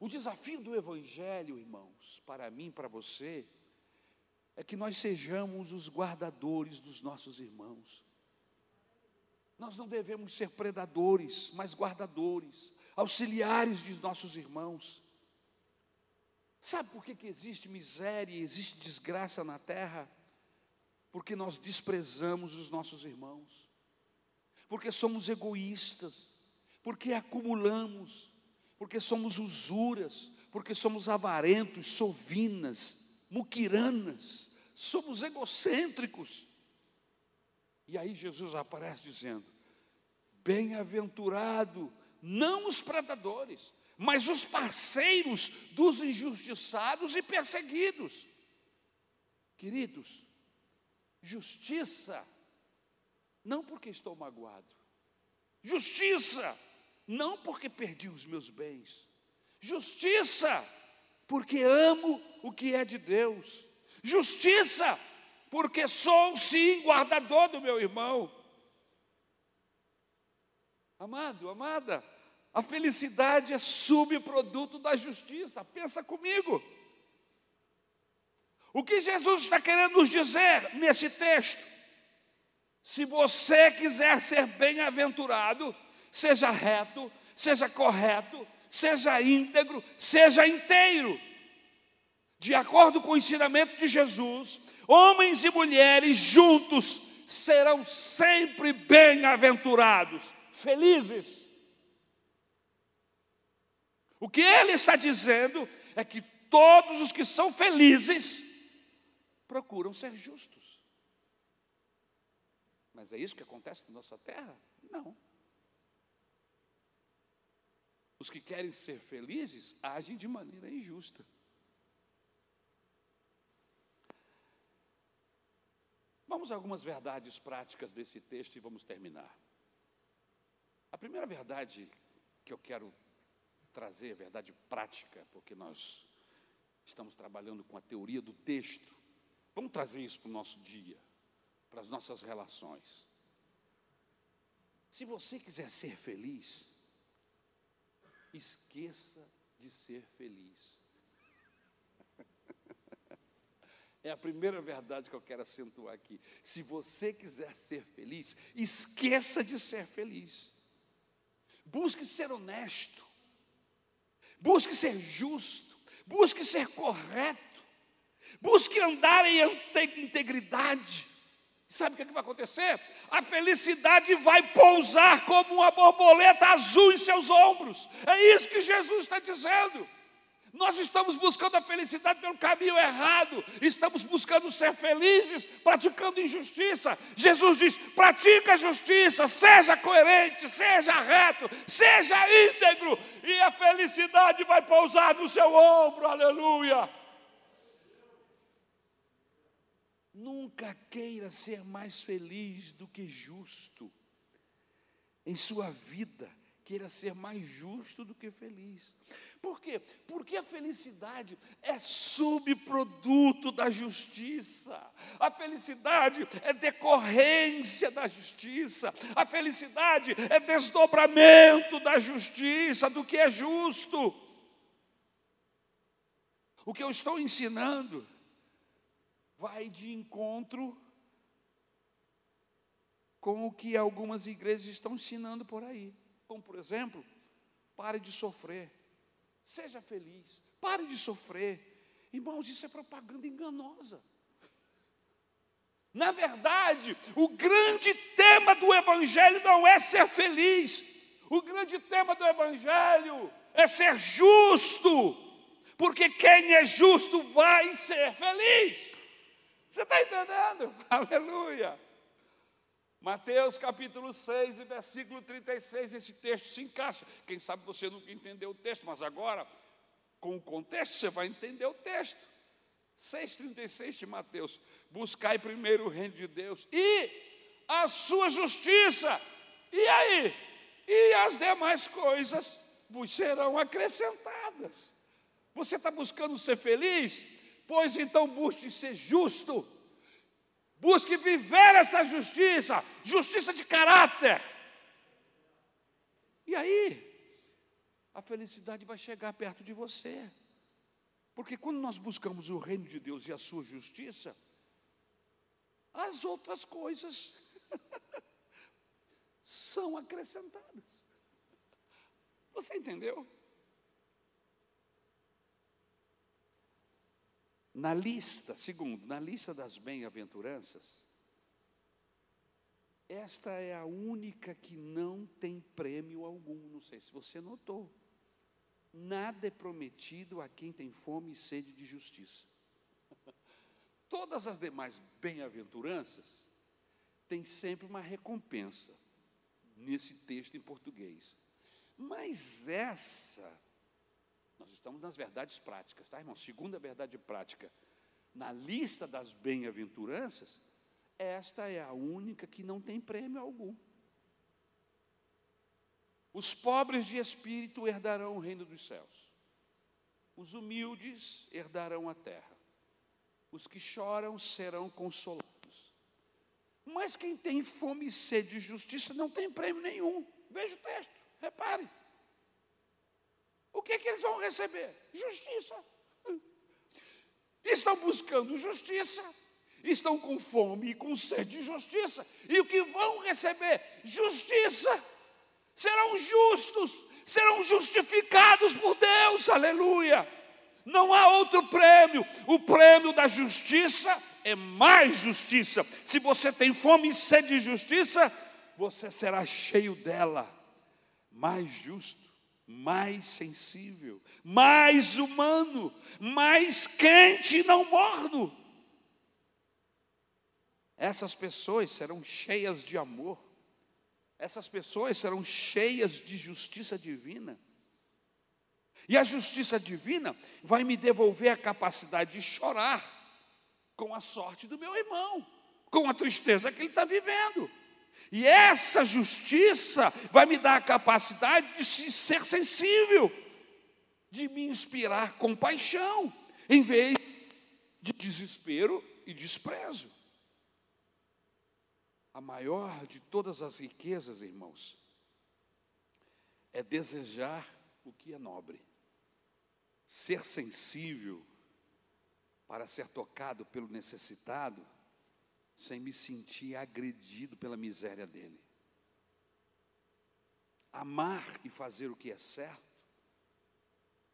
Speaker 1: O desafio do Evangelho, irmãos, para mim, para você, é que nós sejamos os guardadores dos nossos irmãos. Nós não devemos ser predadores, mas guardadores, auxiliares de nossos irmãos. Sabe por que, que existe miséria, existe desgraça na terra? Porque nós desprezamos os nossos irmãos, porque somos egoístas, porque acumulamos, porque somos usuras, porque somos avarentos, sovinas, muquiranas, somos egocêntricos. E aí Jesus aparece dizendo: Bem-aventurado não os predadores, mas os parceiros dos injustiçados e perseguidos. Queridos, justiça, não porque estou magoado, justiça, não porque perdi os meus bens, justiça, porque amo o que é de Deus, justiça, porque sou sim guardador do meu irmão. Amado, amada, a felicidade é subproduto da justiça, pensa comigo. O que Jesus está querendo nos dizer nesse texto? Se você quiser ser bem-aventurado, seja reto, seja correto, seja íntegro, seja inteiro. De acordo com o ensinamento de Jesus, homens e mulheres juntos serão sempre bem-aventurados, felizes. O que ele está dizendo é que todos os que são felizes procuram ser justos. Mas é isso que acontece na nossa terra? Não. Os que querem ser felizes agem de maneira injusta. Vamos a algumas verdades práticas desse texto e vamos terminar. A primeira verdade que eu quero trazer, verdade prática, porque nós estamos trabalhando com a teoria do texto, Vamos trazer isso para o nosso dia, para as nossas relações. Se você quiser ser feliz, esqueça de ser feliz. É a primeira verdade que eu quero acentuar aqui. Se você quiser ser feliz, esqueça de ser feliz. Busque ser honesto. Busque ser justo. Busque ser correto. Busque andar em integridade. Sabe o que, é que vai acontecer? A felicidade vai pousar como uma borboleta azul em seus ombros. É isso que Jesus está dizendo. Nós estamos buscando a felicidade pelo caminho errado, estamos buscando ser felizes, praticando injustiça. Jesus diz: pratica a justiça, seja coerente, seja reto, seja íntegro, e a felicidade vai pousar no seu ombro, aleluia. Nunca queira ser mais feliz do que justo. Em sua vida, queira ser mais justo do que feliz. Por quê? Porque a felicidade é subproduto da justiça. A felicidade é decorrência da justiça. A felicidade é desdobramento da justiça, do que é justo. O que eu estou ensinando vai de encontro com o que algumas igrejas estão ensinando por aí. Como, por exemplo, pare de sofrer, seja feliz, pare de sofrer. Irmãos, isso é propaganda enganosa. Na verdade, o grande tema do Evangelho não é ser feliz, o grande tema do Evangelho é ser justo, porque quem é justo vai ser feliz. Você está entendendo? Aleluia. Mateus capítulo 6 e versículo 36, esse texto se encaixa. Quem sabe você nunca entendeu o texto, mas agora, com o contexto, você vai entender o texto. 6,36 de Mateus: Buscai primeiro o reino de Deus e a sua justiça, e aí? E as demais coisas vos serão acrescentadas. Você está buscando ser feliz? Pois então busque ser justo, busque viver essa justiça, justiça de caráter. E aí, a felicidade vai chegar perto de você. Porque quando nós buscamos o reino de Deus e a sua justiça, as outras coisas são acrescentadas. Você entendeu? Na lista, segundo, na lista das bem-aventuranças, esta é a única que não tem prêmio algum. Não sei se você notou. Nada é prometido a quem tem fome e sede de justiça. Todas as demais bem-aventuranças têm sempre uma recompensa nesse texto em português. Mas essa, nós estamos nas verdades práticas, tá, irmão? Segunda verdade prática. Na lista das bem-aventuranças, esta é a única que não tem prêmio algum. Os pobres de espírito herdarão o reino dos céus. Os humildes herdarão a terra. Os que choram serão consolados. Mas quem tem fome e sede de justiça não tem prêmio nenhum. Veja o texto, repare. O que, é que eles vão receber? Justiça. Estão buscando justiça, estão com fome e com sede de justiça, e o que vão receber? Justiça. Serão justos, serão justificados por Deus, aleluia. Não há outro prêmio, o prêmio da justiça é mais justiça. Se você tem fome e sede de justiça, você será cheio dela, mais justo, mais sensível, mais humano, mais quente e não morno. Essas pessoas serão cheias de amor, essas pessoas serão cheias de justiça divina. E a justiça divina vai me devolver a capacidade de chorar com a sorte do meu irmão, com a tristeza que ele está vivendo. E essa justiça vai me dar a capacidade de ser sensível, de me inspirar compaixão, em vez de desespero e desprezo. A maior de todas as riquezas, irmãos, é desejar o que é nobre, ser sensível para ser tocado pelo necessitado, sem me sentir agredido pela miséria dele. Amar e fazer o que é certo,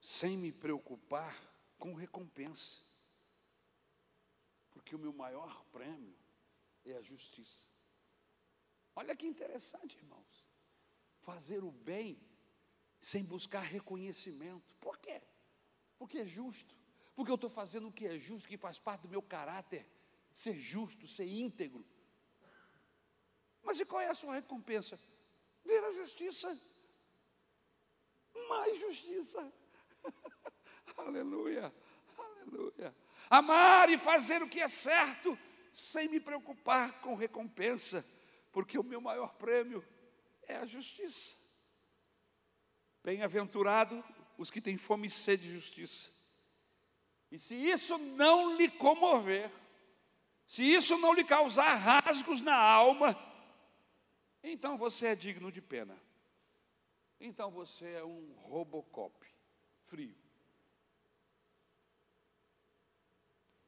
Speaker 1: sem me preocupar com recompensa. Porque o meu maior prêmio é a justiça. Olha que interessante, irmãos. Fazer o bem sem buscar reconhecimento. Por quê? Porque é justo porque eu estou fazendo o que é justo, que faz parte do meu caráter, ser justo, ser íntegro. Mas e qual é a sua recompensa? Ver a justiça, mais justiça. aleluia, aleluia. Amar e fazer o que é certo, sem me preocupar com recompensa, porque o meu maior prêmio é a justiça. Bem-aventurado os que têm fome e sede de justiça, e se isso não lhe comover, se isso não lhe causar rasgos na alma, então você é digno de pena. Então você é um robocop frio.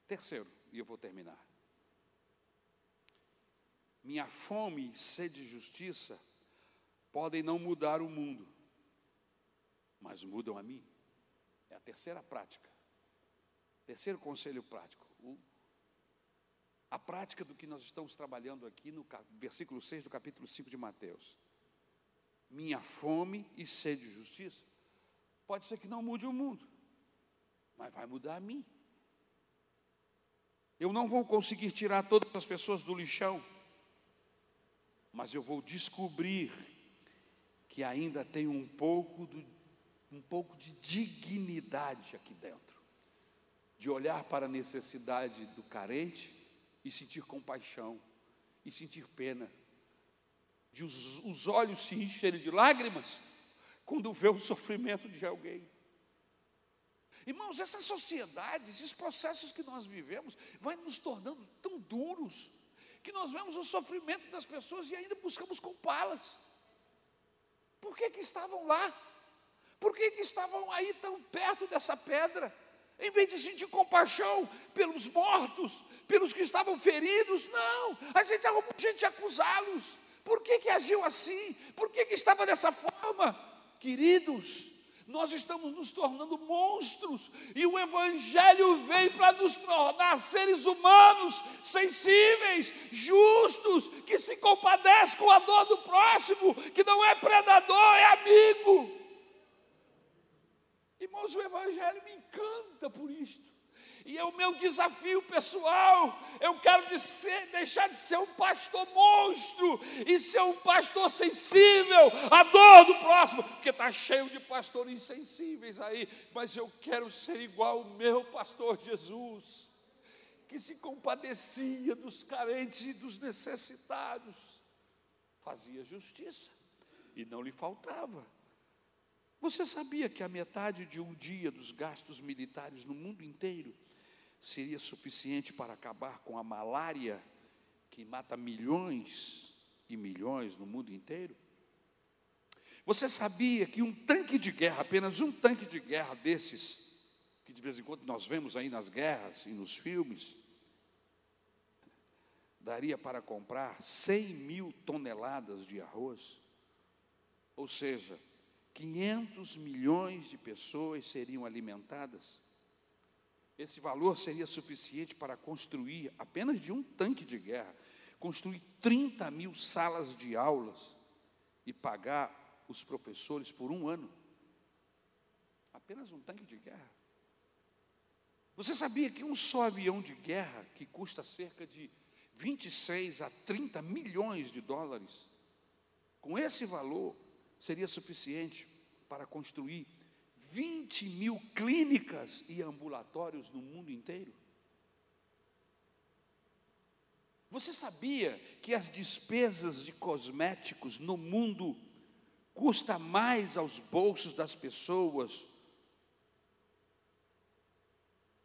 Speaker 1: Terceiro, e eu vou terminar. Minha fome e sede de justiça podem não mudar o mundo, mas mudam a mim. É a terceira prática. Terceiro conselho prático. A prática do que nós estamos trabalhando aqui no versículo 6 do capítulo 5 de Mateus. Minha fome e sede de justiça pode ser que não mude o mundo, mas vai mudar a mim. Eu não vou conseguir tirar todas as pessoas do lixão, mas eu vou descobrir que ainda tem um pouco, do, um pouco de dignidade aqui dentro de olhar para a necessidade do carente e sentir compaixão, e sentir pena, de os, os olhos se encherem de lágrimas quando vê o sofrimento de alguém. Irmãos, essa sociedade, esses processos que nós vivemos, vai nos tornando tão duros, que nós vemos o sofrimento das pessoas e ainda buscamos culpá-las. Por que, que estavam lá? Por que, que estavam aí tão perto dessa pedra? Em vez de sentir compaixão pelos mortos, pelos que estavam feridos, não, a gente arrumou gente acusá-los. Por que, que agiu assim? Por que, que estava dessa forma? Queridos, nós estamos nos tornando monstros, e o Evangelho vem para nos tornar seres humanos, sensíveis, justos, que se compadecem com a dor do próximo, que não é predador, é amigo. Irmãos, o Evangelho me encanta por isto. E é o meu desafio pessoal. Eu quero de ser, deixar de ser um pastor monstro e ser um pastor sensível à dor do próximo, porque está cheio de pastores insensíveis aí. Mas eu quero ser igual ao meu pastor Jesus, que se compadecia dos carentes e dos necessitados, fazia justiça e não lhe faltava. Você sabia que a metade de um dia dos gastos militares no mundo inteiro seria suficiente para acabar com a malária que mata milhões e milhões no mundo inteiro? Você sabia que um tanque de guerra, apenas um tanque de guerra desses, que de vez em quando nós vemos aí nas guerras e nos filmes, daria para comprar 100 mil toneladas de arroz? Ou seja, 500 milhões de pessoas seriam alimentadas esse valor seria suficiente para construir, apenas de um tanque de guerra, construir 30 mil salas de aulas e pagar os professores por um ano. Apenas um tanque de guerra. Você sabia que um só avião de guerra, que custa cerca de 26 a 30 milhões de dólares, com esse valor, seria suficiente para construir 20 mil clínicas e ambulatórios no mundo inteiro. Você sabia que as despesas de cosméticos no mundo custa mais aos bolsos das pessoas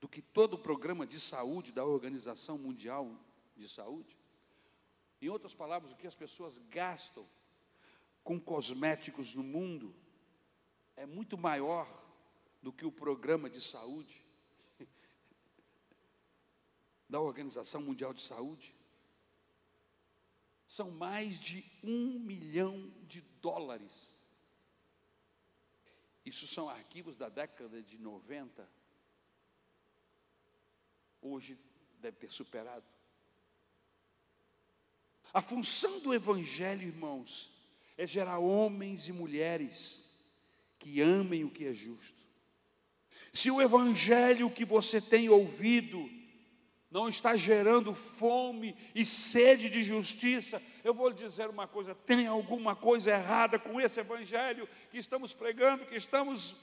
Speaker 1: do que todo o programa de saúde da Organização Mundial de Saúde? Em outras palavras, o que as pessoas gastam com cosméticos no mundo é muito maior do que o programa de saúde da Organização Mundial de Saúde. São mais de um milhão de dólares. Isso são arquivos da década de 90. Hoje deve ter superado. A função do Evangelho, irmãos, é gerar homens e mulheres que amem o que é justo. Se o evangelho que você tem ouvido não está gerando fome e sede de justiça, eu vou lhe dizer uma coisa: tem alguma coisa errada com esse evangelho que estamos pregando, que estamos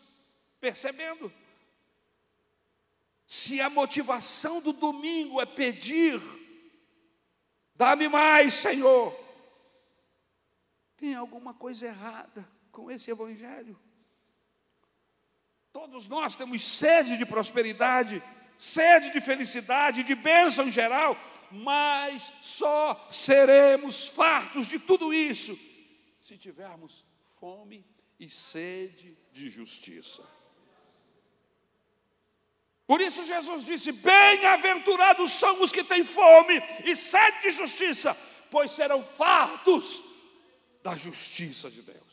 Speaker 1: percebendo. Se a motivação do domingo é pedir, dá-me mais, Senhor, tem alguma coisa errada com esse evangelho. Todos nós temos sede de prosperidade, sede de felicidade, de bênção em geral, mas só seremos fartos de tudo isso se tivermos fome e sede de justiça. Por isso Jesus disse: Bem-aventurados são os que têm fome e sede de justiça, pois serão fartos da justiça de Deus.